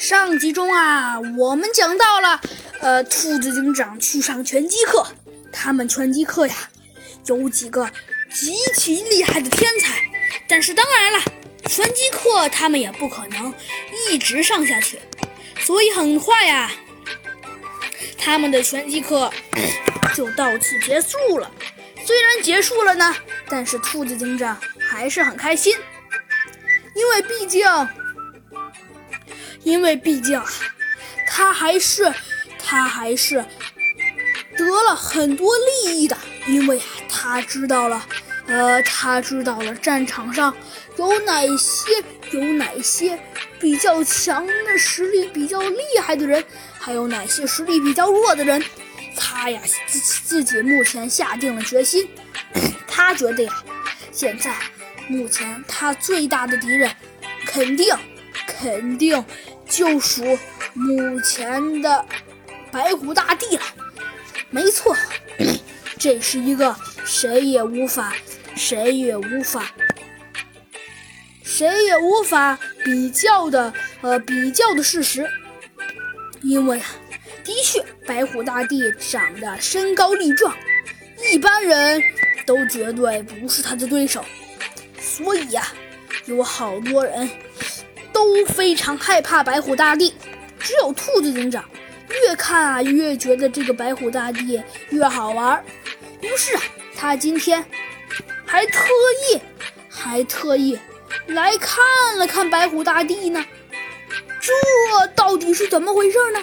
上集中啊，我们讲到了，呃，兔子警长去上拳击课。他们拳击课呀，有几个极其厉害的天才。但是当然了，拳击课他们也不可能一直上下去，所以很快呀，他们的拳击课就到此结束了。虽然结束了呢，但是兔子警长还是很开心，因为毕竟。因为毕竟啊，他还是他还是得了很多利益的，因为他知道了，呃，他知道了战场上有哪些有哪些比较强的实力比较厉害的人，还有哪些实力比较弱的人。他呀，自自己目前下定了决心，他觉得呀，现在目前他最大的敌人，肯定。肯定就属目前的白虎大帝了。没错，这是一个谁也无法、谁也无法、谁也无法比较的呃比较的事实。因为啊，的确，白虎大帝长得身高力壮，一般人都绝对不是他的对手。所以呀，有好多人。都非常害怕白虎大帝，只有兔子警长越看啊越觉得这个白虎大帝越好玩。于是啊，他今天还特意还特意来看了看白虎大帝呢。这到底是怎么回事呢？